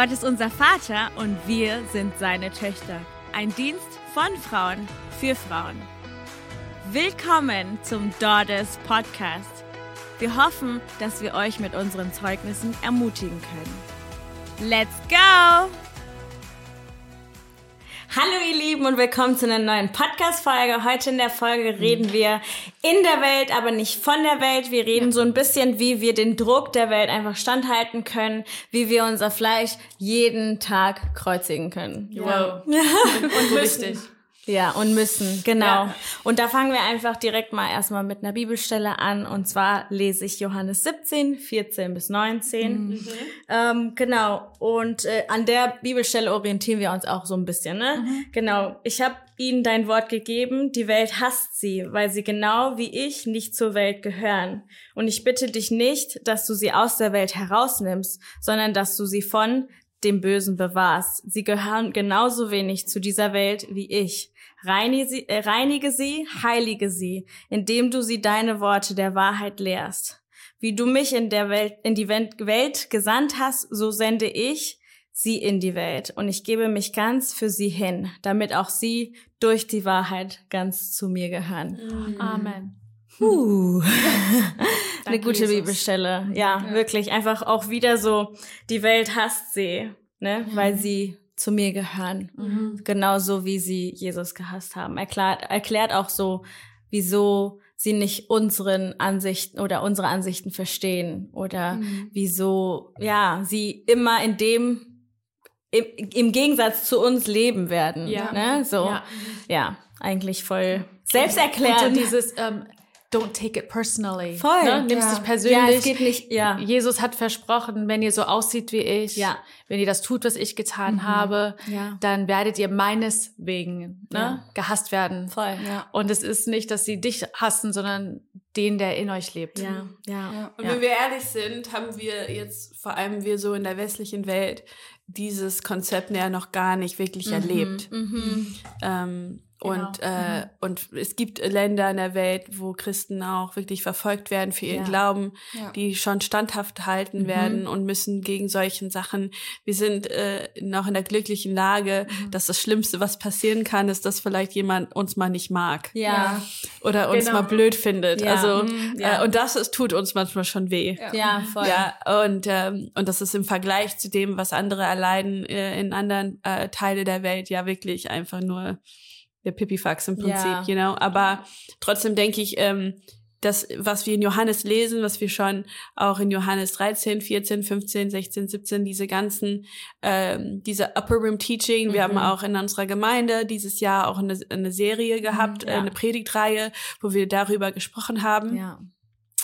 Gott ist unser Vater und wir sind seine Töchter. Ein Dienst von Frauen für Frauen. Willkommen zum Daughters Podcast. Wir hoffen, dass wir euch mit unseren Zeugnissen ermutigen können. Let's go! Hallo ihr Lieben und willkommen zu einer neuen Podcast-Folge. Heute in der Folge reden wir in der Welt, aber nicht von der Welt. Wir reden so ein bisschen, wie wir den Druck der Welt einfach standhalten können, wie wir unser Fleisch jeden Tag kreuzigen können. Wow. und wichtig. Ja, und müssen, genau. Ja. Und da fangen wir einfach direkt mal erstmal mit einer Bibelstelle an. Und zwar lese ich Johannes 17, 14 bis 19. Mhm. Ähm, genau. Und äh, an der Bibelstelle orientieren wir uns auch so ein bisschen, ne? Mhm. Genau. Ich habe ihnen dein Wort gegeben, die Welt hasst sie, weil sie genau wie ich nicht zur Welt gehören. Und ich bitte dich nicht, dass du sie aus der Welt herausnimmst, sondern dass du sie von dem Bösen bewahrst. Sie gehören genauso wenig zu dieser Welt wie ich. Reinige sie, äh, reinige sie, heilige sie, indem du sie deine Worte der Wahrheit lehrst. Wie du mich in der Welt, in die Welt gesandt hast, so sende ich sie in die Welt. Und ich gebe mich ganz für sie hin, damit auch sie durch die Wahrheit ganz zu mir gehören. Mhm. Amen. Uh. Eine gute Jesus. Bibelstelle. Ja, ja, wirklich. Einfach auch wieder so, die Welt hasst sie, ne, mhm. weil sie zu mir gehören. Mhm. Genauso wie sie Jesus gehasst haben. Erklärt, erklärt auch so, wieso sie nicht unseren Ansichten oder unsere Ansichten verstehen oder mhm. wieso, ja, sie immer in dem, im, im Gegensatz zu uns leben werden. Ja. Ne? So, ja, ja eigentlich voll selbsterklärend. Und dieses, ähm, don't take it personally. Voll. Ne? Nimmst ja. dich persönlich. Ja, es geht nicht, ja. Jesus hat versprochen, wenn ihr so aussieht wie ich, ja. wenn ihr das tut, was ich getan mhm. habe, ja. dann werdet ihr meines wegen ne, ja. gehasst werden. Voll, ja. Und es ist nicht, dass sie dich hassen, sondern den, der in euch lebt. Ja, ja. ja. Und wenn wir ehrlich sind, haben wir jetzt, vor allem wir so in der westlichen Welt, dieses Konzept ja noch gar nicht wirklich mhm. erlebt. Mhm. Ähm, Genau. Und, äh, mhm. und es gibt Länder in der Welt, wo Christen auch wirklich verfolgt werden für ihren ja. Glauben, ja. die schon standhaft halten mhm. werden und müssen gegen solchen Sachen. Wir sind äh, noch in der glücklichen Lage, mhm. dass das Schlimmste, was passieren kann, ist, dass vielleicht jemand uns mal nicht mag. Ja. Oder uns genau. mal blöd findet. Ja. Also, mhm. äh, und das ist, tut uns manchmal schon weh. Ja, voll. Ja, und, ähm, und das ist im Vergleich zu dem, was andere erleiden äh, in anderen äh, Teile der Welt, ja wirklich einfach nur der Pipifax im Prinzip, ja. you know. Aber trotzdem denke ich, ähm, das, was wir in Johannes lesen, was wir schon auch in Johannes 13, 14, 15, 16, 17, diese ganzen, ähm, diese Upper Room Teaching, wir mhm. haben auch in unserer Gemeinde dieses Jahr auch eine, eine Serie gehabt, mhm, ja. eine Predigtreihe, wo wir darüber gesprochen haben. Ja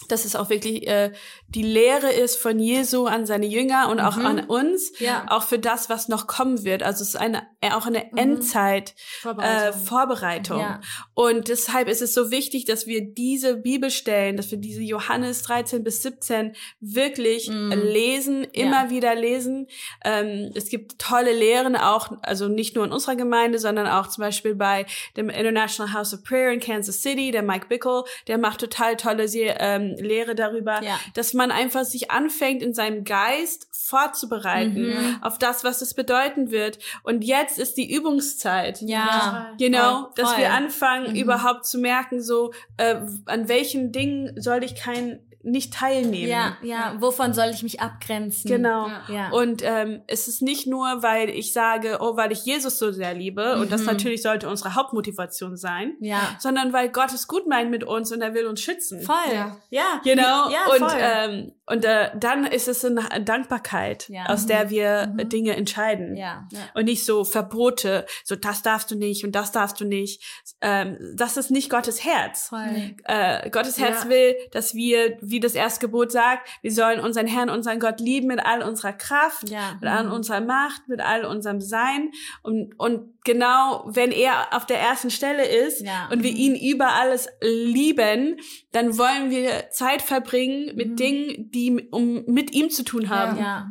dass es auch wirklich äh, die Lehre ist von Jesu an seine Jünger und auch mhm. an uns, ja. auch für das, was noch kommen wird. Also es ist eine äh, auch eine mhm. Endzeit Vorbereitung. Äh, Vorbereitung. Ja. Und deshalb ist es so wichtig, dass wir diese Bibelstellen, dass wir diese Johannes 13 bis 17 wirklich mhm. lesen, immer ja. wieder lesen. Ähm, es gibt tolle Lehren auch, also nicht nur in unserer Gemeinde, sondern auch zum Beispiel bei dem International House of Prayer in Kansas City, der Mike Bickle, der macht total tolle ähm, Lehre darüber, ja. dass man einfach sich anfängt, in seinem Geist vorzubereiten mhm. auf das, was es bedeuten wird. Und jetzt ist die Übungszeit. Ja. You know, dass wir anfangen, mhm. überhaupt zu merken, so, äh, an welchen Dingen soll ich kein nicht teilnehmen. Ja, ja, wovon soll ich mich abgrenzen? Genau. Ja. Und ähm, es ist nicht nur, weil ich sage, oh, weil ich Jesus so sehr liebe, mhm. und das mhm. natürlich sollte unsere Hauptmotivation sein, ja. sondern weil Gott es gut meint mit uns und er will uns schützen. Voll. Ja. ja. You know? Ja, und voll. ähm, und äh, dann ist es eine Dankbarkeit, ja. aus der wir mhm. Dinge entscheiden. Ja. ja. Und nicht so Verbote, so das darfst du nicht und das darfst du nicht. Ähm, das ist nicht Gottes Herz. Voll. Äh, Gottes Herz ja. will, dass wir, wie das Erstgebot sagt, wir sollen unseren Herrn, unseren Gott lieben mit all unserer Kraft, ja. mit all unserer Macht, mit all unserem Sein. Und, und genau, wenn er auf der ersten Stelle ist ja. und wir ihn über alles lieben, dann wollen wir Zeit verbringen mit mhm. Dingen, die um mit ihm zu tun haben. Ja, ja.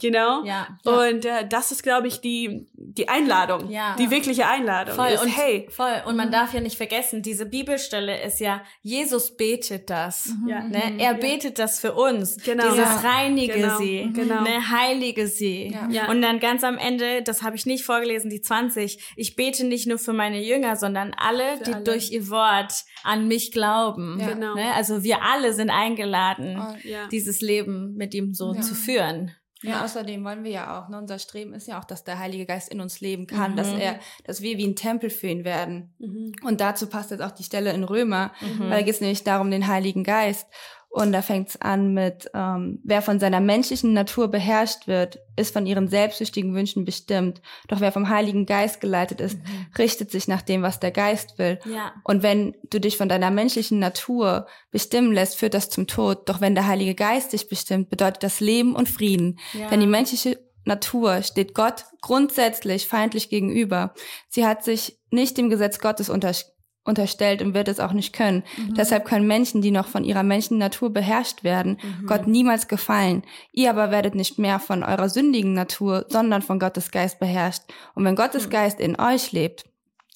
Genau. Ja, ja. Und äh, das ist, glaube ich, die die Einladung, ja. die wirkliche Einladung voll ist, und, hey. Voll. Und man darf ja nicht vergessen, diese Bibelstelle ist ja, Jesus betet das. Mhm. Ja. Ne? Mhm. Er betet das für uns. Genau. Dieses reinige genau. sie, genau. ne? heilige sie. Ja. Und dann ganz am Ende, das habe ich nicht vorgelesen, die 20, ich bete nicht nur für meine Jünger, sondern alle, für die alle. durch ihr Wort an mich glauben. Ja. Genau. Ne? Also wir alle sind eingeladen, oh, dieses Leben mit ihm so zu führen. Ja, außerdem wollen wir ja auch, ne, unser Streben ist ja auch, dass der Heilige Geist in uns leben kann, mhm. dass er, dass wir wie ein Tempel für ihn werden. Mhm. Und dazu passt jetzt auch die Stelle in Römer, mhm. weil da geht es nämlich darum, den Heiligen Geist. Und da fängt es an mit, ähm, wer von seiner menschlichen Natur beherrscht wird, ist von ihren selbstsüchtigen Wünschen bestimmt. Doch wer vom Heiligen Geist geleitet ist, mhm. richtet sich nach dem, was der Geist will. Ja. Und wenn du dich von deiner menschlichen Natur bestimmen lässt, führt das zum Tod. Doch wenn der Heilige Geist dich bestimmt, bedeutet das Leben und Frieden. Ja. Denn die menschliche Natur steht Gott grundsätzlich feindlich gegenüber. Sie hat sich nicht dem Gesetz Gottes untersch unterstellt und wird es auch nicht können. Mhm. Deshalb können Menschen, die noch von ihrer Menschennatur beherrscht werden, mhm. Gott niemals gefallen. Ihr aber werdet nicht mehr von eurer sündigen Natur, sondern von Gottes Geist beherrscht. Und wenn Gottes mhm. Geist in euch lebt,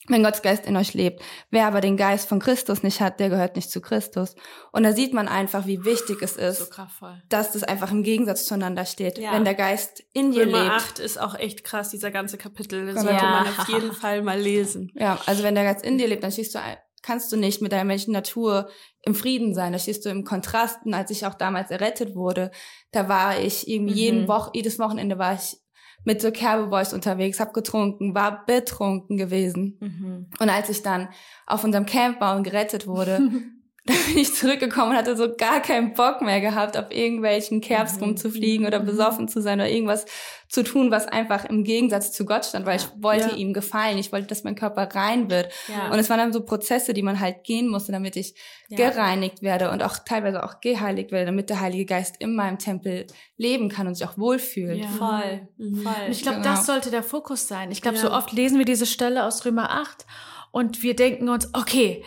wenn Gottes Geist in euch lebt. Wer aber den Geist von Christus nicht hat, der gehört nicht zu Christus. Und da sieht man einfach, wie wichtig es ist, so dass das einfach im Gegensatz zueinander steht. Ja. Wenn der Geist in dir Römer lebt. 8 ist auch echt krass, dieser ganze Kapitel. Das sollte ja. man auf jeden Fall mal lesen. Ja, also wenn der Geist in dir lebt, dann stehst du, kannst du nicht mit deiner Menschen Natur im Frieden sein. Da stehst du im Kontrasten. Als ich auch damals errettet wurde, da war ich irgendwie mhm. jeden Woche, jedes Wochenende war ich mit so Kerbeboys unterwegs, hab getrunken, war betrunken gewesen. Mhm. Und als ich dann auf unserem Camp war und gerettet wurde, da bin ich zurückgekommen und hatte so gar keinen Bock mehr gehabt, auf irgendwelchen Kerbs mhm. rumzufliegen oder mhm. besoffen zu sein oder irgendwas zu tun, was einfach im Gegensatz zu Gott stand, weil ja. ich wollte ja. ihm gefallen. Ich wollte, dass mein Körper rein wird. Ja. Und es waren dann so Prozesse, die man halt gehen musste, damit ich gereinigt werde und auch teilweise auch geheiligt werde, damit der Heilige Geist in meinem Tempel leben kann und sich auch wohlfühlt. Ja. Voll. Mhm. Voll. Und ich glaube, genau. das sollte der Fokus sein. Ich glaube, so oft lesen wir diese Stelle aus Römer 8 und wir denken uns, okay,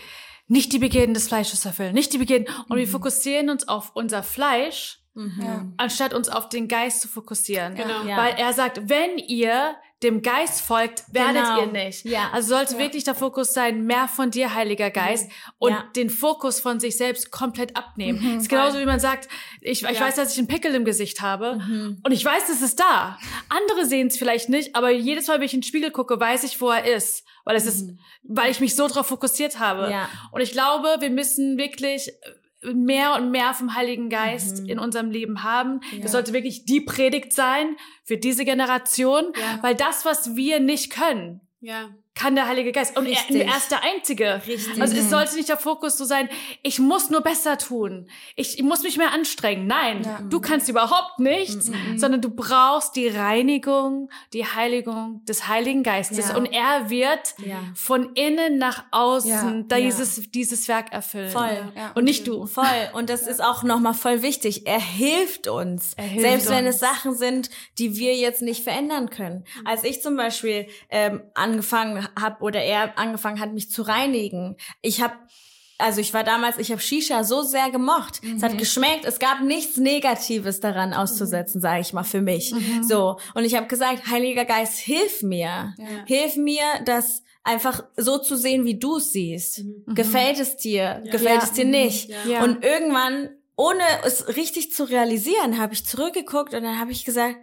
nicht die Begierden des Fleisches erfüllen, nicht die Begierden. Und mhm. wir fokussieren uns auf unser Fleisch, mhm. anstatt uns auf den Geist zu fokussieren. Genau. Ja. Weil er sagt, wenn ihr dem Geist folgt, werdet genau. ihr nicht. Ja. Also sollte ja. wirklich der Fokus sein, mehr von dir, Heiliger Geist, mhm. und ja. den Fokus von sich selbst komplett abnehmen. Mhm. ist genauso wie man sagt, ich, ich weiß, dass ich einen Pickel im Gesicht habe mhm. und ich weiß, es ist da. Andere sehen es vielleicht nicht, aber jedes Mal, wenn ich in den Spiegel gucke, weiß ich, wo er ist, weil es ist, mhm. weil ich mich so drauf fokussiert habe. Ja. Und ich glaube, wir müssen wirklich mehr und mehr vom Heiligen Geist mhm. in unserem Leben haben. Ja. Das sollte wirklich die Predigt sein für diese Generation, ja. weil das, was wir nicht können, ja kann der Heilige Geist. Und er, er, ist der Einzige. Richtig. Also es mhm. sollte nicht der Fokus so sein, ich muss nur besser tun. Ich, ich muss mich mehr anstrengen. Nein, ja. du kannst überhaupt nichts, mhm. sondern du brauchst die Reinigung, die Heiligung des Heiligen Geistes. Ja. Und er wird ja. von innen nach außen dieses, dieses Werk erfüllen. Voll. Und nicht du. Voll. Und das ist auch nochmal voll wichtig. Er hilft uns. Er hilft Selbst uns. wenn es Sachen sind, die wir jetzt nicht verändern können. Als ich zum Beispiel ähm, angefangen habe oder er angefangen hat, mich zu reinigen. Ich habe also ich war damals, ich habe Shisha so sehr gemocht. Mhm. Es hat mhm. geschmeckt. Es gab nichts Negatives daran auszusetzen, mhm. sage ich mal für mich. Mhm. So und ich habe gesagt, Heiliger Geist, hilf mir, ja. hilf mir, das einfach so zu sehen, wie du es siehst. Mhm. Gefällt es dir? Ja. Gefällt ja. es dir nicht? Und irgendwann, ohne es richtig zu realisieren, habe ich zurückgeguckt und dann habe ich gesagt,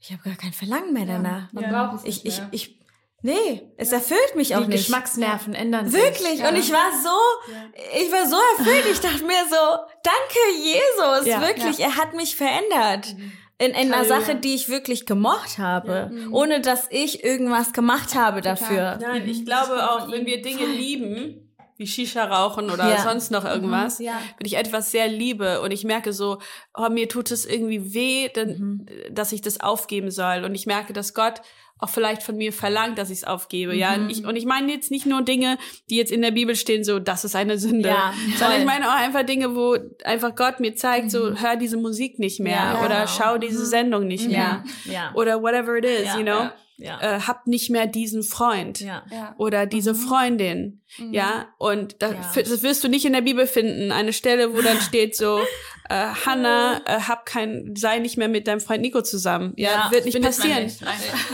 ich habe gar kein Verlangen mehr danach. Man braucht es ich, ich, ich Nee, es erfüllt mich auch Die nicht. Geschmacksnerven ändern sich. Wirklich. Ja. Und ich war so, ja. ich war so erfüllt. Ich dachte mir so, danke Jesus, ja. wirklich. Er hat mich verändert. Mhm. In, in einer Sache, die ich wirklich gemocht habe, mhm. ohne dass ich irgendwas gemacht habe dafür. Nein, ich glaube auch, wenn wir Dinge lieben, wie Shisha rauchen oder ja. sonst noch irgendwas, mhm, ja. wenn ich etwas sehr liebe und ich merke so, oh, mir tut es irgendwie weh, denn, mhm. dass ich das aufgeben soll und ich merke, dass Gott auch vielleicht von mir verlangt, dass ich es aufgebe, mhm. ja. Und ich, und ich meine jetzt nicht nur Dinge, die jetzt in der Bibel stehen, so, das ist eine Sünde, ja, sondern ich meine auch einfach Dinge, wo einfach Gott mir zeigt, mhm. so, hör diese Musik nicht mehr ja, oder genau. schau diese mhm. Sendung nicht mehr oder whatever it is, you know. Ja. Äh, habt nicht mehr diesen Freund ja. oder diese mhm. Freundin, mhm. ja, und das, das, wirst du nicht in der Bibel finden, eine Stelle, wo dann steht so, äh, Hannah, äh, hab kein, sei nicht mehr mit deinem Freund Nico zusammen. Ja, Ja, wird nicht passieren. nicht.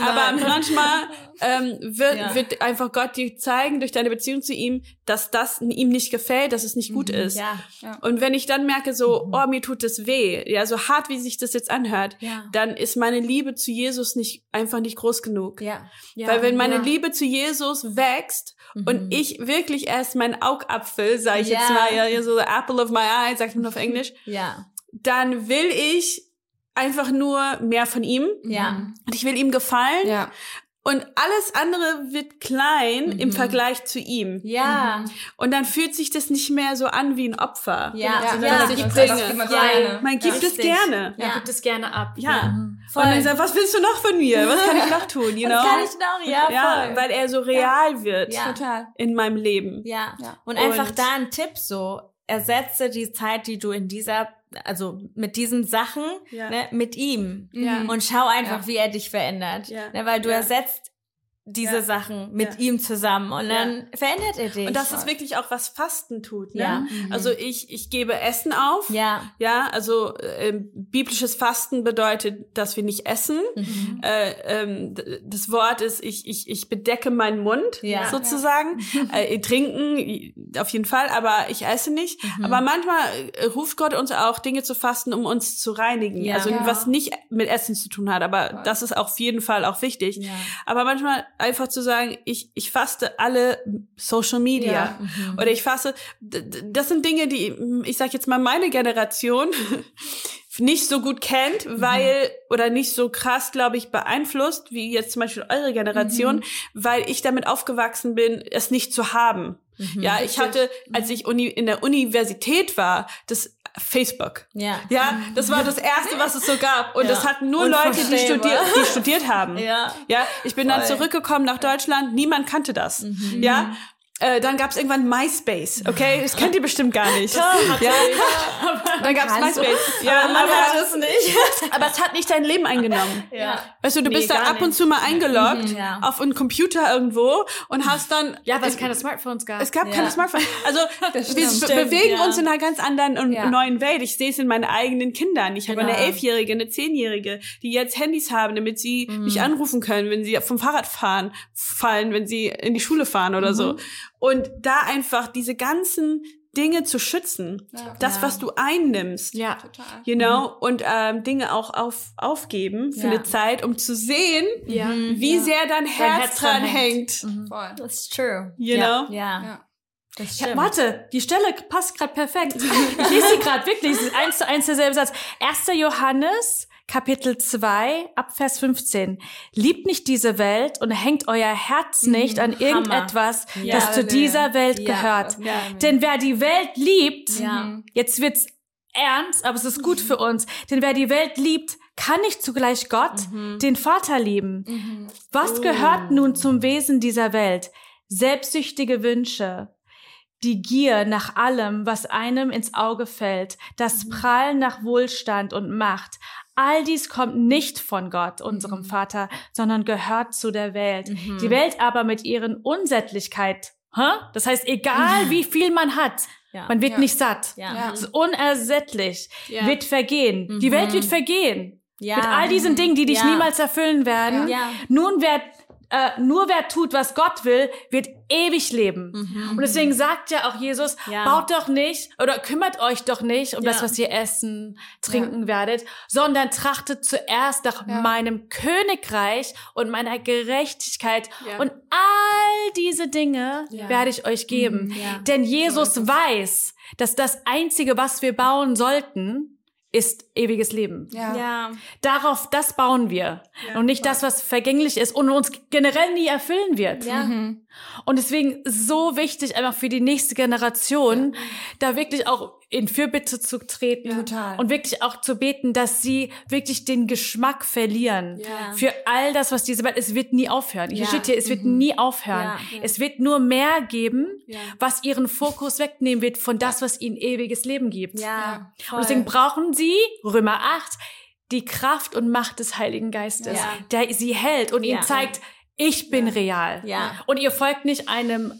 Aber manchmal ähm, wird, Ja. wird einfach Gott dir zeigen durch deine Beziehung zu ihm, dass das ihm nicht gefällt, dass es nicht gut ist. Ja. Und wenn ich dann merke, so, oh, mir tut das weh, ja, so hart wie sich das jetzt anhört, Ja. dann ist meine Liebe zu Jesus nicht einfach nicht groß genug. Ja. ja. Weil wenn meine ja. Liebe zu Jesus wächst und ich wirklich erst mein Augapfel, sage ich Ja. jetzt mal, ja, ja, so the apple of my eye, sagt man auf Englisch, Ja. dann will ich einfach nur mehr von ihm Ja. und ich will ihm gefallen Ja. Und alles andere wird klein im Vergleich zu ihm. Ja. Und dann fühlt sich das nicht mehr so an wie ein Opfer. Ja. Ja, Ja. man das gibt es immer Ja. gerne. Man gibt es gerne. Ja, gibt es gerne ab. Ja. Voll. Und dann sagt, was willst du noch von mir? Was kann ich noch tun? You know? Das kann ich noch, ja, ja, voll. weil er so real wird Ja. Total. in meinem Leben. Ja. Ja. Und einfach Und- da ein Tipp so, ersetze die Zeit, die du in dieser, also mit diesen Sachen, Ja. ne, mit ihm. Ja. Und schau einfach, wie er dich verändert. Ne, weil du ersetzt diese Ja. Sachen mit Ja. ihm zusammen und Ja. dann verändert er dich. Und das ist wirklich auch was Fasten tut. Ne? Ja. Also ich, ich gebe Essen auf. ja. Ja, also äh, biblisches Fasten bedeutet, dass wir nicht essen. Mhm. Äh, ähm, das Wort ist, ich, ich, ich bedecke meinen Mund Ja. sozusagen. äh, trinken auf jeden Fall, aber ich esse nicht. Mhm. Aber manchmal äh, ruft Gott uns auch Dinge zu fasten, um uns zu reinigen. Ja. Also Ja. was nicht mit Essen zu tun hat, aber das ist auf jeden Fall auch wichtig. Ja. Aber manchmal einfach zu sagen, ich, ich faste alle Social Media Ja. Mhm. oder ich d- das sind Dinge, die, ich sag jetzt mal, meine Generation nicht so gut kennt, Mhm. weil, oder nicht so krass, glaube ich, beeinflusst, wie jetzt zum Beispiel eure Generation, Mhm. weil ich damit aufgewachsen bin, es nicht zu haben. Mhm. Ja, ich hatte, als ich Uni, in der Universität war, das Facebook. Ja. Ja, das war das erste, was es so gab. Und Ja. das hatten nur Leute, die studiert, die studiert haben. Ja. Ja, ich bin dann Voll. zurückgekommen nach Deutschland, niemand kannte das. Ja. Äh, dann gab's irgendwann MySpace, okay? Das kennt ihr bestimmt gar nicht. ja. Dann gab's. MySpace. Ja, Man aber, hat es nicht. aber es hat nicht dein Leben eingenommen. ja. Weißt du, du Nee, bist da ab und zu mal eingeloggt Mhm, ja. auf einen Computer irgendwo und hast dann Ja, weil es keine Smartphones gab. es gab Ja. keine Smartphones. Also wir stimmt. be- bewegen ja. uns in einer ganz anderen und Ja. neuen Welt. Ich sehe es in meinen eigenen Kindern. Ich habe Genau. eine Elfjährige, eine Zehnjährige, die jetzt Handys haben, damit sie Mhm. mich anrufen können, wenn sie vom Fahrrad fahren, fallen, wenn sie in die Schule fahren oder Mhm. so. Und da einfach diese ganzen Dinge zu schützen, Ja. das, was du einnimmst. ja. Total. You know, und ähm, Dinge auch auf, aufgeben für Ja. eine Zeit, um zu sehen, Ja. wie sehr dein Herz, Herz dran hängt. Voll. That's true. You ja. know? Ja. Ja. Das Ja, stimmt. warte, die Stelle passt gerade perfekt. Ich lese sie gerade wirklich, es ist eins zu eins derselbe Satz. 1. Johannes, Kapitel 2, ab Vers 15. Liebt nicht diese Welt und hängt euer Herz nicht an irgendetwas, Ja. das zu dieser Welt Ja. gehört. Ja. Denn wer die Welt liebt, Ja. jetzt wird's ernst, aber es ist gut für uns. Denn wer die Welt liebt, kann nicht zugleich Gott, den Vater lieben. Was gehört nun zum Wesen dieser Welt? Selbstsüchtige Wünsche, die Gier nach allem, was einem ins Auge fällt, das Prallen nach Wohlstand und Macht. All dies kommt nicht von Gott, unserem Vater, sondern gehört zu der Welt. Die Welt aber mit ihren Unsättlichkeit, hä? das heißt, egal wie viel man hat, Ja. man wird Ja. nicht satt. Ja. Ist unersättlich, Ja. wird vergehen. Die Welt wird vergehen. Ja. Mit all diesen Dingen, die dich Ja. niemals erfüllen werden. Ja. Nun, wer, äh, nur wer tut, was Gott will, wird ewig leben. Und deswegen sagt ja auch Jesus, Mhm. Ja. baut doch nicht oder kümmert euch doch nicht um Ja. das, was ihr essen, trinken werdet, sondern trachtet zuerst nach Ja. meinem Königreich und meiner Gerechtigkeit. Ja. Und all diese Dinge Ja. werde ich euch geben. Ja. Denn Jesus weiß, dass das Einzige, was wir bauen sollten, ist ewiges Leben. Ja. Ja. Darauf, das bauen wir. und nicht das, was vergänglich ist und uns generell nie erfüllen wird. Ja. Und deswegen so wichtig, einfach für die nächste Generation, da wirklich auch in Fürbitte zu treten Total. und wirklich auch zu beten, dass sie wirklich den Geschmack verlieren Ja. für all das, was diese Welt, es wird nie aufhören. Hier Ja. steht hier, es wird nie aufhören. Ja. Ja. Es wird nur mehr geben, Ja. was ihren Fokus wegnehmen wird von das, was ihnen ewiges Leben gibt. Ja. Und deswegen brauchen sie, Römer 8, die Kraft und Macht des Heiligen Geistes, Ja. der sie hält und Ja. ihnen zeigt, ich bin real. Ja. Und ihr folgt nicht einem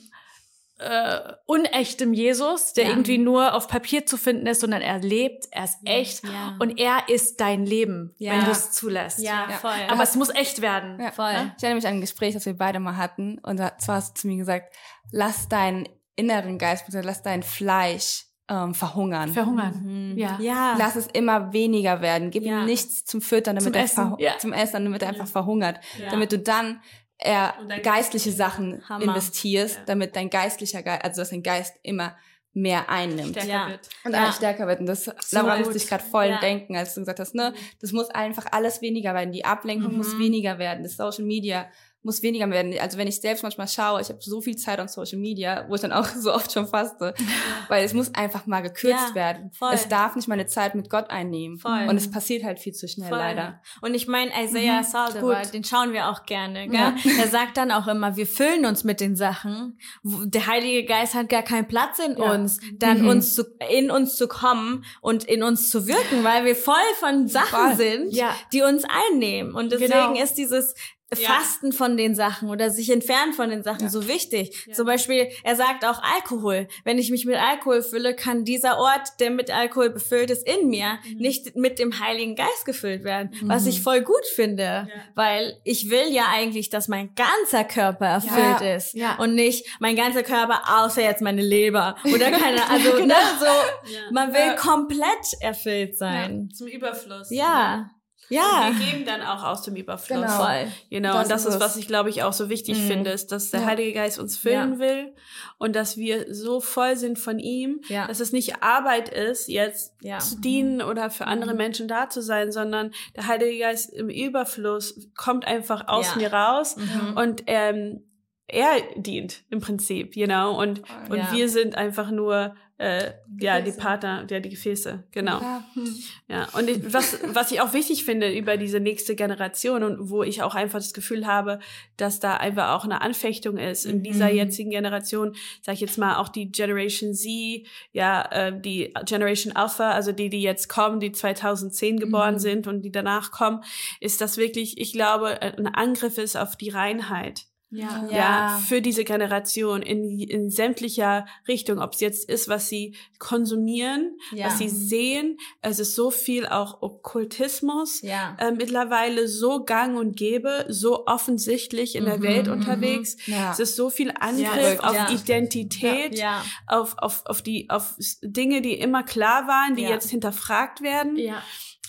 äh, unechtem Jesus, der ja. irgendwie nur auf Papier zu finden ist, sondern er lebt, er ist echt ja. und er ist dein Leben, ja. wenn du es zulässt. Ja, voll. Aber es muss echt werden. Ja, voll. Ich erinnere mich an ein Gespräch, das wir beide mal hatten und zwar hast du zu mir gesagt, lass deinen inneren Geist, lass dein Fleisch ähm, verhungern. Verhungern. Mhm. Ja. ja. Lass es immer weniger werden. Gib ihm nichts zum Füttern, damit zum er Essen. zum Essen, damit er einfach verhungert. Damit du dann eher geistliche Sachen Hammer. investierst, ja. damit dein geistlicher Geist, also dass dein Geist immer mehr einnimmt. Stärker ja. wird. Und ja. stärker wird. Und das, so daran musste ich gerade voll ja. denken, als du gesagt hast, ne, das muss einfach alles weniger werden. Die Ablenkung mhm. muss weniger werden. Das Social Media muss weniger werden. Also wenn ich selbst manchmal schaue, ich habe so viel Zeit on Social Media, wo ich dann auch so oft schon faste, weil es muss einfach mal gekürzt ja, werden. Voll. Es darf nicht meine Zeit mit Gott einnehmen. Voll. Und es passiert halt viel zu schnell, voll. leider. Und ich meine, Isaiah mhm. Saldivar, den schauen wir auch gerne. Gell? Ja. Er sagt dann auch immer, wir füllen uns mit den Sachen. Der Heilige Geist hat gar keinen Platz in ja. uns, dann mhm. uns zu, in uns zu kommen und in uns zu wirken, weil wir voll von Sachen sind, die uns einnehmen. Und deswegen genau. ist dieses Fasten ja. von den Sachen oder sich entfernen von den Sachen ja. so wichtig. Ja. Zum Beispiel, er sagt auch Alkohol. Wenn ich mich mit Alkohol fülle, kann dieser Ort, der mit Alkohol befüllt ist, in mir mhm. nicht mit dem Heiligen Geist gefüllt werden. Mhm. Was ich voll gut finde, weil ich will ja eigentlich, dass mein ganzer Körper erfüllt ist und nicht mein ganzer Körper außer jetzt meine Leber oder keine, also ne, genau. ne, so, man will komplett erfüllt sein. Zum Überfluss. Ja. Ja. Und wir geben dann auch aus dem Überfluss. Genau. Genau. Das und das ist, was ich, glaube ich, auch so wichtig mhm. finde, ist, dass der ja. Heilige Geist uns füllen ja. will und dass wir so voll sind von ihm, ja. dass es nicht Arbeit ist, jetzt zu dienen oder für andere mhm. Menschen da zu sein, sondern der Heilige Geist im Überfluss kommt einfach aus mir raus mhm. und ähm, er dient im Prinzip, you know, und, und wir sind einfach nur äh, ja, die Partner, ja, die Gefäße, genau. Ja, hm. ja. und ich, was, was ich auch wichtig finde über diese nächste Generation und wo ich auch einfach das Gefühl habe, dass da einfach auch eine Anfechtung ist in dieser mhm. jetzigen Generation, sag ich jetzt mal auch die Generation Z, ja, äh, die Generation Alpha, also die, die jetzt kommen, die 2010 geboren mhm. sind und die danach kommen, ist das wirklich, ich glaube, ein Angriff ist auf die Reinheit. Ja, ja, für diese Generation in, in sämtlicher Richtung, ob es jetzt ist, was sie konsumieren, ja. was sie sehen. Es ist so viel auch Okkultismus ja. äh, mittlerweile so gang und gäbe, so offensichtlich in mhm, der Welt mhm. unterwegs. Ja. Es ist so viel Angriff auf Identität, Auf, auf, auf die, auf Dinge, die immer klar waren, die jetzt hinterfragt werden. Ja.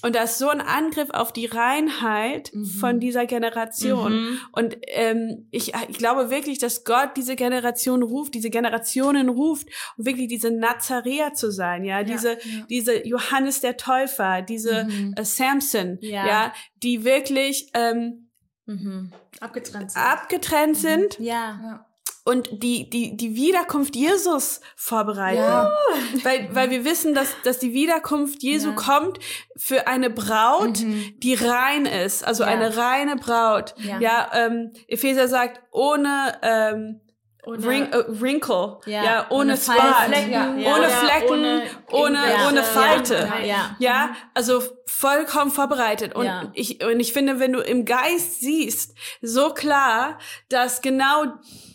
Und da ist so ein Angriff auf die Reinheit mhm. von dieser Generation. Mhm. Und ähm, ich, ich glaube wirklich, dass Gott diese Generation ruft, diese Generationen ruft, um wirklich diese Nazaräer zu sein, ja, ja diese, ja. diese Johannes der Täufer, diese mhm. äh, Samson, ja. ja, die wirklich ähm, mhm. abgetrennt sind. Abgetrennt sind. Ja und die, die, die Wiederkunft Jesus vorbereiten. Ja. Weil, weil wir wissen, dass, dass die Wiederkunft Jesu ja. kommt für eine Braut, mhm. die rein ist. Also ja. eine reine Braut. Ja, ja ähm, Epheser sagt, ohne, ähm, ohne Ring, äh, Wrinkle, ja, ja ohne, ohne Spot, Flecken, ja. ohne Flecken, ohne, ohne, ohne Falte, ja. ja, also vollkommen vorbereitet und ich und ich finde, wenn du im Geist siehst, so klar, dass genau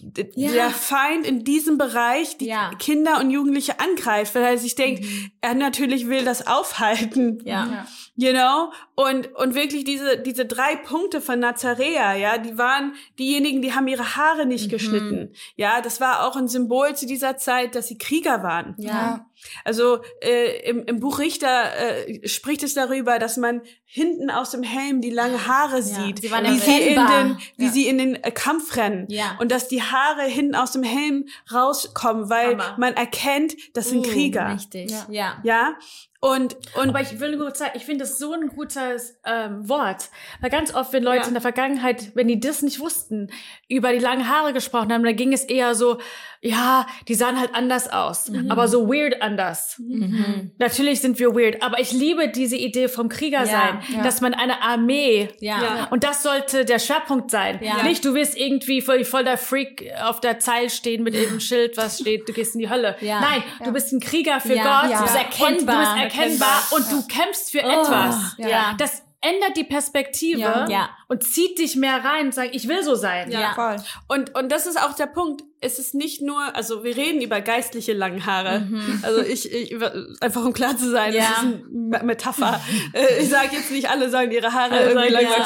der Feind in diesem Bereich die Kinder und Jugendliche angreift, weil er sich denkt, mhm. er natürlich will das aufhalten, ja. You know? Und, und wirklich diese, diese drei Punkte von Nazarea, ja, die waren diejenigen, die haben ihre Haare nicht mhm. geschnitten. Ja, das war auch ein Symbol zu dieser Zeit, dass sie Krieger waren. Ja. Also äh, im, im Buch Richter äh, spricht es darüber, dass man hinten aus dem Helm die lange Haare ja. sieht, sie waren wie sie in den, wie ja. sie in den äh, Kampf rennen ja. und dass die Haare hinten aus dem Helm rauskommen, weil Hammer. man erkennt, das sind uh, Krieger. Richtig. Ja. ja. Und, und aber ich will nur sagen, ich finde das so ein gutes ähm, Wort, weil ganz oft, wenn Leute ja. in der Vergangenheit, wenn die das nicht wussten, über die langen Haare gesprochen haben, dann ging es eher so, ja, die sahen halt anders aus, mhm. aber so weird anders. Mhm. Natürlich sind wir weird, aber ich liebe diese Idee vom Krieger sein, ja. dass man eine Armee, ja. und das sollte der Schwerpunkt sein. Ja. Nicht, du wirst irgendwie voll, voll der Freak auf der Zeil stehen mit dem Schild, was steht, du gehst in die Hölle. Ja. Nein, du bist ein Krieger für Gott. Du bist erkennbar. Und du bist erkennbar und du kämpfst für oh. etwas. Ja. Das ändert die Perspektive Ja. Ja. und zieht dich mehr rein und sagt, ich will so sein. Ja. Voll. Und, und das ist auch der Punkt. Es ist nicht nur, also wir reden über geistliche lange Haare. Also ich, ich, einfach um klar zu sein, das Ja. ist eine Me- Metapher. Äh, ich sage jetzt nicht, alle sollen ihre Haare Alle irgendwie lang ja.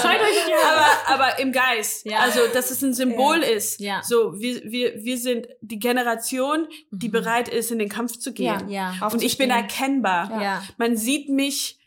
aber, aber im Geist. Ja. Also, dass es ein Symbol ist. Ja. So, wir, wir, wir sind die Generation, die bereit ist, in den Kampf zu gehen. Ja. Und ich bin erkennbar. Ja. Man sieht mich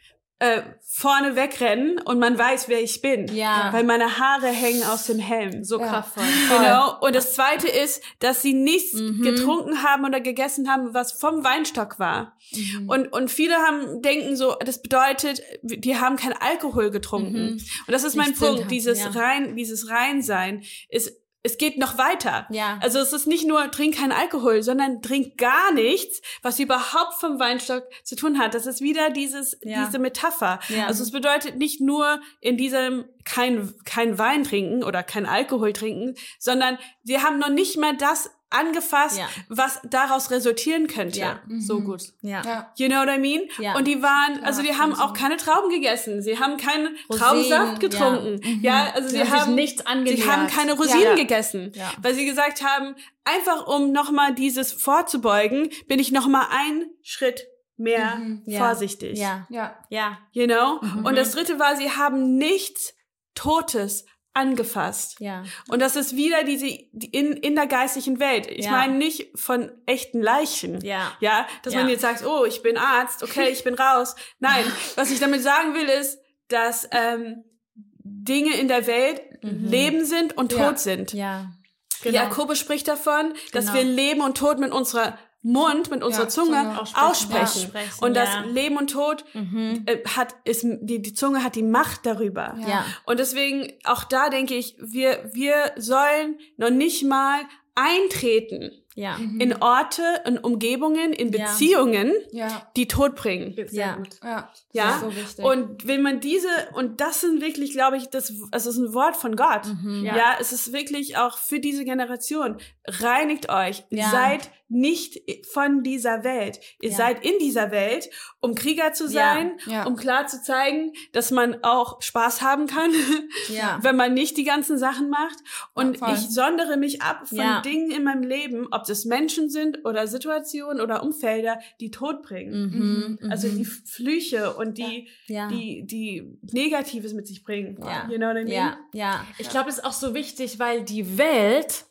äh, vorne wegrennen und man weiß, wer ich bin. Ja. Weil meine Haare hängen aus dem Helm. So kraftvoll. Genau. Und das zweite ist, dass sie nichts Mhm. getrunken haben oder gegessen haben, was vom Weinstock war. Mhm. Und, und viele haben, denken so, das bedeutet, die haben kein Alkohol getrunken. Und das ist mein Mhm. Punkt. Dieses ja. rein, dieses Reinsein ist, es geht noch weiter. Ja. Also es ist nicht nur trink kein Alkohol, sondern trink gar nichts, was überhaupt vom Weinstock zu tun hat. Das ist wieder dieses, Ja. diese Metapher. Ja. Also es bedeutet nicht nur in diesem kein, kein Wein trinken oder kein Alkohol trinken, sondern wir haben noch nicht mal das angefasst, Ja. was daraus resultieren könnte. Ja. So gut. Ja. Ja. You know what I mean? Ja. Und die waren, also die haben auch keine Trauben gegessen. Sie haben keinen Rosinen, Traubensaft getrunken. Ja, also sie haben sich haben nichts. Sie haben keine Rosinen Ja. gegessen, Ja. weil sie gesagt haben, einfach um nochmal dieses vorzubeugen, bin ich nochmal einen Schritt mehr Ja. vorsichtig. Ja. Ja. Ja. You know? Und das dritte war, sie haben nichts Totes angefasst. Ja. Und das ist wieder diese die in, in der geistlichen Welt. Ich Ja. meine nicht von echten Leichen. Ja. Ja, dass Ja. man jetzt sagt, oh, ich bin Arzt, okay, ich bin raus. Nein, was ich damit sagen will, ist, dass ähm, Dinge in der Welt Leben sind und Ja. tot sind. Ja. Genau. Jakobus spricht davon, dass Genau. wir Leben und Tod mit unserer Mund, mit unserer Ja, Zunge Zunge aussprechen. aussprechen. Aussprechen, Und das ja. Leben und Tod äh, hat, ist, die, die Zunge hat die Macht darüber. Ja. Und deswegen, auch da denke ich, wir, wir sollen noch nicht mal eintreten Ja. in Orte, in Umgebungen, in Ja. Beziehungen, Ja. die Tod bringen. Ja. Ja. Ja, Das ist so wichtig. und wenn man diese, und das sind wirklich, glaube ich, das, es ist ein Wort von Gott. Mhm. Ja. es ist wirklich auch für diese Generation. Reinigt euch. Ja. Seid nicht von dieser Welt. Ihr Ja. seid in dieser Welt, um Krieger zu sein, Ja. um klar zu zeigen, dass man auch Spaß haben kann, Ja. wenn man nicht die ganzen Sachen macht. Und Ja, ich sondere mich ab von Ja. Dingen in meinem Leben, ob das Menschen sind oder Situationen oder Umfelder, die Tod bringen. Mhm. Also die Flüche und die, Ja. die, die Negatives mit sich bringen. Ja. You know what I mean? Ja. Ja. Ich glaube, es ist auch so wichtig, weil die Welt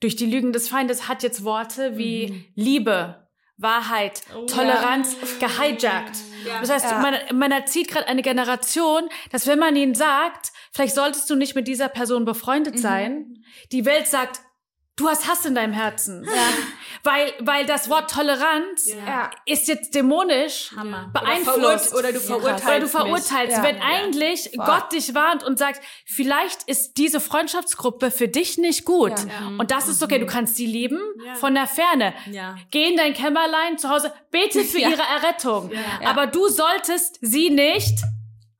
durch die Lügen des Feindes hat jetzt Worte wie Liebe, Wahrheit, Toleranz gehijackt. Das heißt, Ja. man, man erzieht gerade eine Generation, dass wenn man ihnen sagt, vielleicht solltest du nicht mit dieser Person befreundet sein, die Welt sagt, du hast Hass in deinem Herzen. Weil, weil das Wort Toleranz Ja. ist jetzt dämonisch Hammer. beeinflusst. Oder du verurteilst Oder du verurteilst, Ja. wenn eigentlich Gott dich warnt und sagt, vielleicht ist diese Freundschaftsgruppe für dich nicht gut. Ja. Und das ist okay, du kannst sie lieben Ja. von der Ferne. Ja. Geh in dein Kämmerlein zu Hause, bete für Ja. ihre Errettung. Aber du solltest sie nicht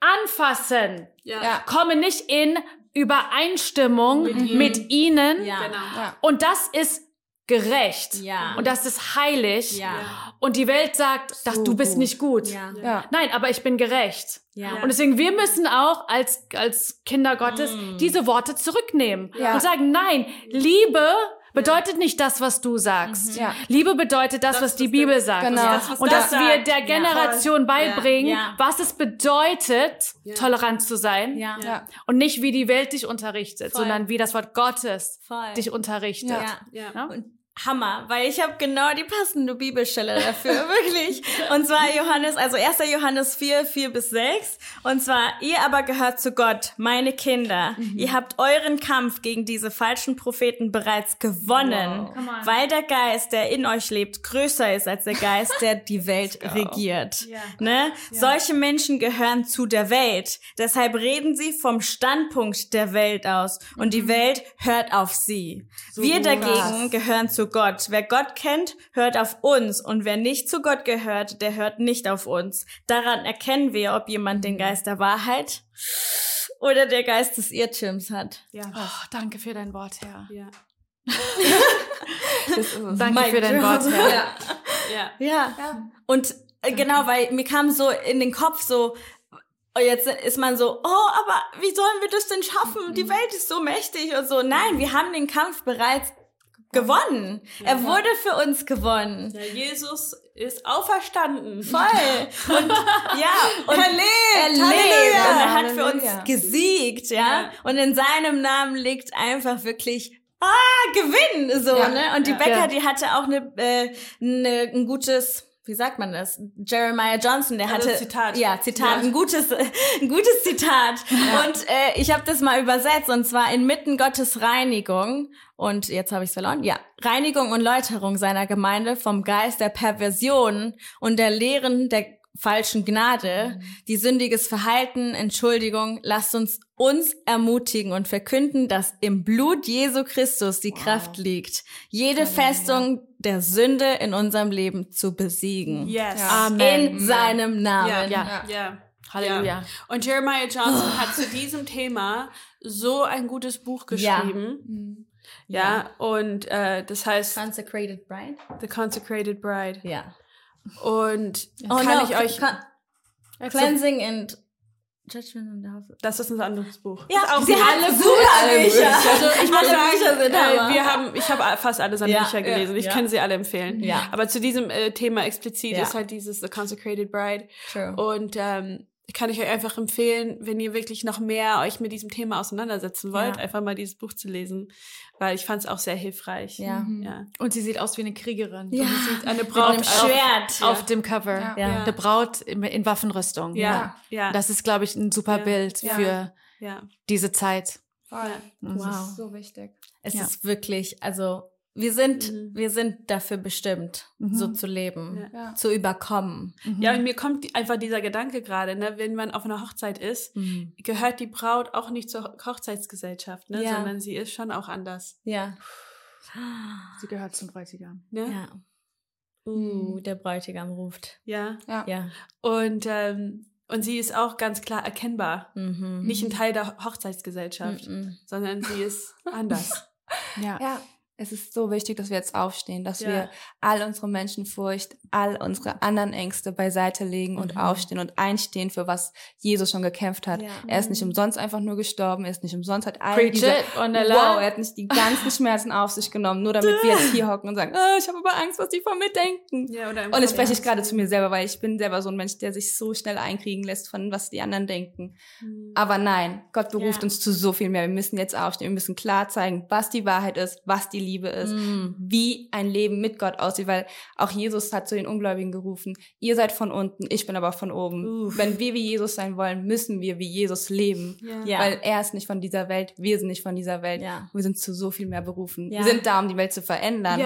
anfassen. Ja. Ja. Komme nicht in Übereinstimmung mit, ihnen. Ja. Genau. Und das ist gerecht. Ja. Und das ist heilig. Ja. Und die Welt sagt, dass du bist nicht gut. Ja. Ja. Nein, aber ich bin gerecht. Ja. Und deswegen, wir müssen auch als, als Kinder Gottes diese Worte zurücknehmen Ja. und sagen, nein, Liebe bedeutet nicht das, was du sagst. Ja. Liebe bedeutet das, was die Bibel sagt. Genau. Das, Und das dass wir der Generation beibringen, Ja. was es bedeutet, tolerant zu sein. Ja. Ja. Und nicht, wie die Welt dich unterrichtet, Voll. sondern wie das Wort Gottes Voll. dich unterrichtet. Ja. Ja. Ja? Und Hammer, weil ich habe genau die passende Bibelstelle dafür, wirklich. Und zwar Johannes, also 1. Johannes 4, 4 bis 6. Und zwar, ihr aber gehört zu Gott, meine Kinder. Ihr habt euren Kampf gegen diese falschen Propheten bereits gewonnen, weil der Geist, der in euch lebt, größer ist als der Geist, der die Welt regiert. Ne? Solche Menschen gehören zu der Welt. Deshalb reden sie vom Standpunkt der Welt aus. Und die Welt hört auf sie. Wir dagegen gehören zu Gott. Wer Gott kennt, hört auf uns. Und wer nicht zu Gott gehört, der hört nicht auf uns. Daran erkennen wir, ob jemand den Geist der Wahrheit oder der Geist des Irrtums hat. Ja. Oh, danke für dein Wort, Herr. Ja. Danke für dein. Wort, Herr. Ja. Ja. Und äh, genau, weil mir kam so in den Kopf so, Und jetzt ist man so, oh, aber wie sollen wir das denn schaffen? Die Welt ist so mächtig und so. Nein, wir haben den Kampf bereits gewonnen. Er wurde für uns gewonnen. Ja, Jesus ist auferstanden. Voll. Und ja, und er lebt. Er lebt. Halleluja. Und er hat für uns gesiegt, ja? ja. Und in seinem Namen liegt einfach wirklich ah, Gewinn, so, ja. ne? Und die ja. Becker, die hatte auch eine, äh, ne, ein gutes, wie sagt man das? Jeremiah Johnson, der also hatte Zitat. ja Zitat, ja. ein gutes ein gutes Zitat ja. und äh, ich habe das mal übersetzt und zwar inmitten Gottes Reinigung und jetzt habe ich es verloren. Ja, Reinigung und Läuterung seiner Gemeinde vom Geist der Perversion und der Lehren der falschen Gnade, mhm. die sündiges Verhalten, Entschuldigung, lasst uns uns ermutigen und verkünden, dass im Blut Jesu Christus die wow. Kraft liegt, jede Halleluja. Festung der Sünde in unserem Leben zu besiegen. Yes. Ja. Amen. In seinem Namen. Ja, ja. ja. Halleluja. Ja. Und Jeremiah Johnson hat zu diesem Thema so ein gutes Buch geschrieben. Mhm. Ja, ja. und äh, das heißt Consecrated Bride. The Consecrated Bride. Ja. Und oh, kann no, ich euch. Cleansing and Judgment and the House. Das ist ein anderes Buch. Ja, auch sie alle super Bücher. Also ich muss sagen, sind äh, wir haben, ich habe fast alle seine ja, Bücher gelesen. ich ja. kann sie alle empfehlen. Ja. Aber zu diesem äh, Thema explizit ist halt dieses The Consecrated Bride. True. Und ähm, kann ich euch einfach empfehlen, wenn ihr wirklich noch mehr euch mit diesem Thema auseinandersetzen wollt, ja. einfach mal dieses Buch zu lesen, weil ich fand es auch sehr hilfreich. Ja. Mhm. ja. Und sie sieht aus wie eine Kriegerin. Ja. sie sieht eine Braut auf, Schwert. auf dem Cover. Ja. ja. Eine Braut in, in Waffenrüstung. Ja. ja. Das ist, glaube ich, ein super Bild für diese Zeit. Voll. Wow. Das ist so wichtig. Es ist wirklich, also wir sind, mhm. wir sind dafür bestimmt, mhm. so zu leben, ja. zu überkommen. Mhm. Ja, und mir kommt einfach dieser Gedanke gerade, ne, wenn man auf einer Hochzeit ist, mhm. gehört die Braut auch nicht zur Hochzeitsgesellschaft, ne, ja. sondern sie ist schon auch anders. Ja. Sie gehört zum Bräutigam. Ne? Ja. Uh, der Bräutigam ruft. Ja. Ja. ja. Und, ähm, und sie ist auch ganz klar erkennbar. Mhm. Nicht ein Teil der Hochzeitsgesellschaft, mhm. sondern sie ist anders. ja. ja es ist so wichtig, dass wir jetzt aufstehen, dass ja. wir all unsere Menschenfurcht, all unsere anderen Ängste beiseite legen und mhm. aufstehen und einstehen für was Jesus schon gekämpft hat. Ja. Er ist nicht mhm. umsonst einfach nur gestorben, er ist nicht umsonst hat all diese, wow, er hat nicht die ganzen Schmerzen auf sich genommen, nur damit wir jetzt hier hocken und sagen, oh, ich habe aber Angst, was die von mir denken. Ja, oder und jetzt spreche ich gerade zu mir selber, weil ich bin selber so ein Mensch, der sich so schnell einkriegen lässt von was die anderen denken. Mhm. Aber nein, Gott beruft uns zu so viel mehr. Wir müssen jetzt aufstehen, wir müssen klar zeigen, was die Wahrheit ist, was die Liebe ist, mm. wie ein Leben mit Gott aussieht, weil auch Jesus hat zu den Ungläubigen gerufen, ihr seid von unten, ich bin aber von oben. Uff. Wenn wir wie Jesus sein wollen, müssen wir wie Jesus leben, ja. weil er ist nicht von dieser Welt, wir sind nicht von dieser Welt. Ja. Wir sind zu so viel mehr berufen. Ja. Wir sind da, um die Welt zu verändern.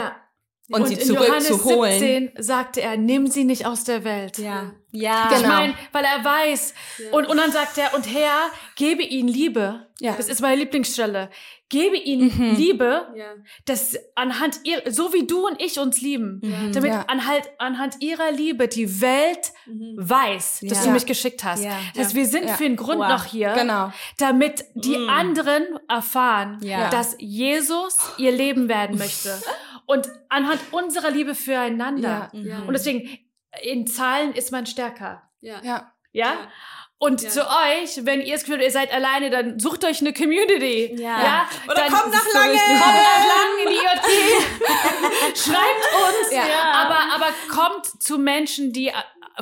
Und, und sie zurückzuholen. 17 sagte er, nimm sie nicht aus der Welt. Ja. Ja. Genau. Ich meine, weil er weiß. Ja. Und, und dann sagt er, und Herr, gebe ihnen Liebe. Ja. Das ist meine Lieblingsstelle. Gebe ihnen mhm. Liebe, ja. dass anhand ihr, so wie du und ich uns lieben, mhm. damit ja. anhand, anhand ihrer Liebe die Welt mhm. weiß, dass du mich geschickt hast. Ja. Dass wir sind für einen Grund wow. noch hier, genau. damit die mhm. anderen erfahren, dass Jesus ihr Leben werden möchte. Und anhand unserer Liebe füreinander. Ja. Und deswegen, in Zahlen ist man stärker. Ja. Ja? ja? Und ja. zu euch, wenn ihr es Gefühl ihr seid alleine, dann sucht euch eine Community. Ja. ja? Oder dann kommt nach Lange. Kommt nach Lange in die IoT. Schreibt uns. Ja. Aber, aber kommt zu Menschen, die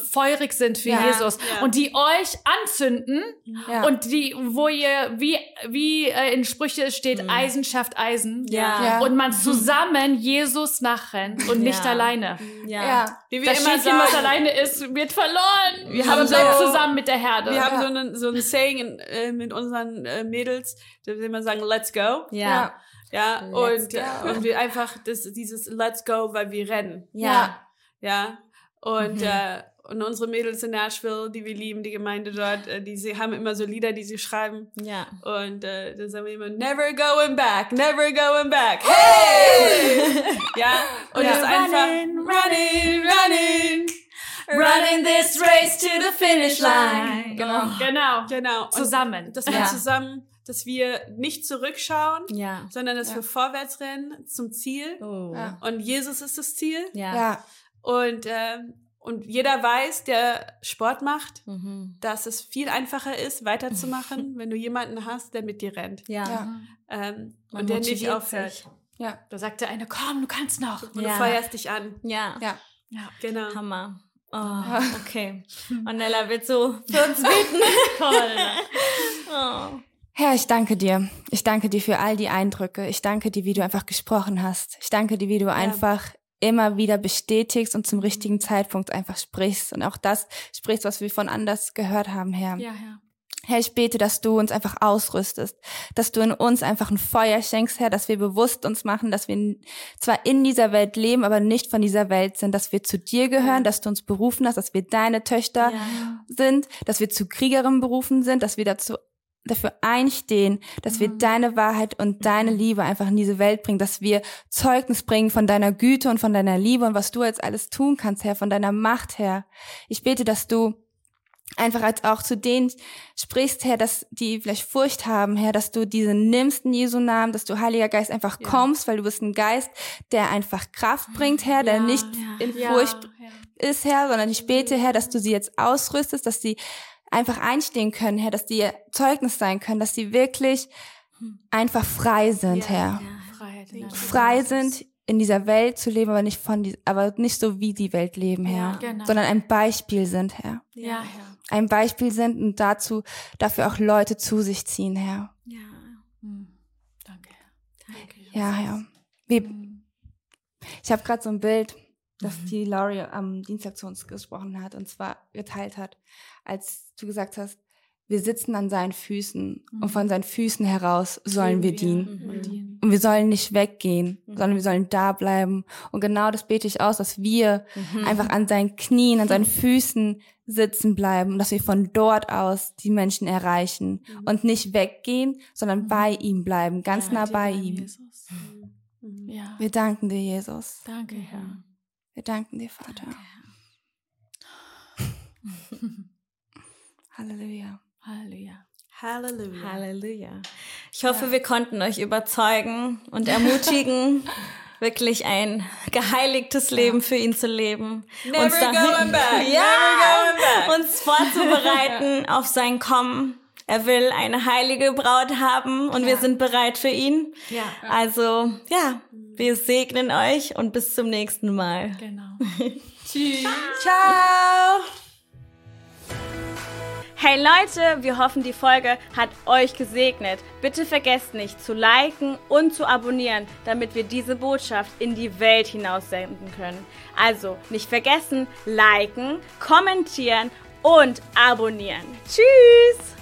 feurig sind für ja, Jesus ja. und die euch anzünden ja. und die, wo ihr, wie, wie äh, in Sprüche steht, mhm. Eisen schafft Eisen ja. und man zusammen Jesus nachrennt und nicht alleine. Ja. Wie wir das immer Schäfchen, sagen, was alleine ist, wird verloren. Wir haben bleibt so, zusammen mit der Herde. Wir haben so, einen, so ein Saying in, äh, mit unseren äh, Mädels, da wir immer sagen, let's go. Ja. Ja, und, äh, und wir einfach das, dieses Let's go, weil wir rennen. Ja. Ja. Und, mhm. äh, und unsere Mädels in Nashville, die wir lieben, die Gemeinde dort, äh, die sie haben immer so Lieder, die sie schreiben. Ja. Und äh, da sagen wir immer, never going back, never going back. Hey! ja. Und ja. es ist einfach running, running. Running this race to the finish line. Genau. Genau. Genau. Und zusammen. Dass wir ja. zusammen, dass wir nicht zurückschauen, ja. sondern dass ja. wir vorwärts rennen zum Ziel. Oh. Und Jesus ist das Ziel. Ja. Und ähm, und jeder weiß, der Sport macht, mhm. dass es viel einfacher ist, weiterzumachen, wenn du jemanden hast, der mit dir rennt. Ja. ja. Ähm, und der nicht aufhört. Sich. Ja. Da sagt der eine, komm, du kannst noch. Und ja. du feuerst dich an. Ja. Ja. Ja, genau. Hammer. Oh, okay. Manella wird so für uns beten. Toll. Oh. Herr, ich danke dir. Ich danke dir für all die Eindrücke. Ich danke dir, wie du einfach gesprochen hast. Ich danke dir, wie du ja. einfach immer wieder bestätigst und zum richtigen Zeitpunkt einfach sprichst und auch das sprichst, was wir von anders gehört haben, Herr. Ja, Herr. Herr, ich bete, dass du uns einfach ausrüstest, dass du in uns einfach ein Feuer schenkst, Herr, dass wir bewusst uns machen, dass wir zwar in dieser Welt leben, aber nicht von dieser Welt sind, dass wir zu dir gehören, dass du uns berufen hast, dass wir deine Töchter ja. sind, dass wir zu Kriegerinnen berufen sind, dass wir dazu dafür einstehen, dass wir mhm. deine Wahrheit und deine mhm. Liebe einfach in diese Welt bringen, dass wir Zeugnis bringen von deiner Güte und von deiner Liebe und was du jetzt alles tun kannst, Herr, von deiner Macht her. Ich bete, dass du einfach als auch zu denen sprichst, Herr, dass die vielleicht Furcht haben, Herr, dass du diese nimmst in Jesu Namen, dass du Heiliger Geist einfach ja. kommst, weil du bist ein Geist, der einfach Kraft bringt, Herr, der ja, nicht ja. in Furcht ist, Herr, sondern ich bete, Herr, dass du sie jetzt ausrüstest, dass sie einfach einstehen können, Herr, dass die Zeugnis sein können, dass sie wirklich einfach frei sind, ja, Herr. Ja, frei sind, in dieser Welt zu leben, aber nicht von die, aber nicht so wie die Welt leben, Herr, ja, genau. sondern ein Beispiel sind, Herr. Ja, Herr. Ein Beispiel sind und dazu dafür auch Leute zu sich ziehen, Herr. Ja. Hm. Danke, Herr. Danke. Ja, Herr. Wie, hm. ich habe gerade so ein Bild, das mhm. die Laurie am Dienstag zu uns gesprochen hat und zwar geteilt hat als du gesagt hast, wir sitzen an seinen Füßen mhm. und von seinen Füßen heraus sollen wir, wir dienen. Mhm. Und wir sollen nicht weggehen, mhm. sondern wir sollen da bleiben. Und genau das bete ich aus, dass wir mhm. einfach an seinen Knien, an seinen Füßen sitzen bleiben und dass wir von dort aus die Menschen erreichen mhm. und nicht weggehen, sondern mhm. bei ihm bleiben, ganz ja, nah bei ihm. Jesus. Ja. Wir danken dir, Jesus. Danke, Herr. Wir danken dir, Vater. Danke, Halleluja. Halleluja. Halleluja. Halleluja. Ich hoffe, ja. wir konnten euch überzeugen und ermutigen, wirklich ein geheiligtes Leben für ihn zu leben. Never uns dahin, going back. Ja, Never going back. uns vorzubereiten auf sein Kommen. Er will eine heilige Braut haben und ja. wir sind bereit für ihn. Ja. Also, ja, wir segnen euch und bis zum nächsten Mal. Genau. Tschüss. Ciao. Hey Leute, wir hoffen, die Folge hat euch gesegnet. Bitte vergesst nicht zu liken und zu abonnieren, damit wir diese Botschaft in die Welt hinaussenden können. Also nicht vergessen, liken, kommentieren und abonnieren. Tschüss!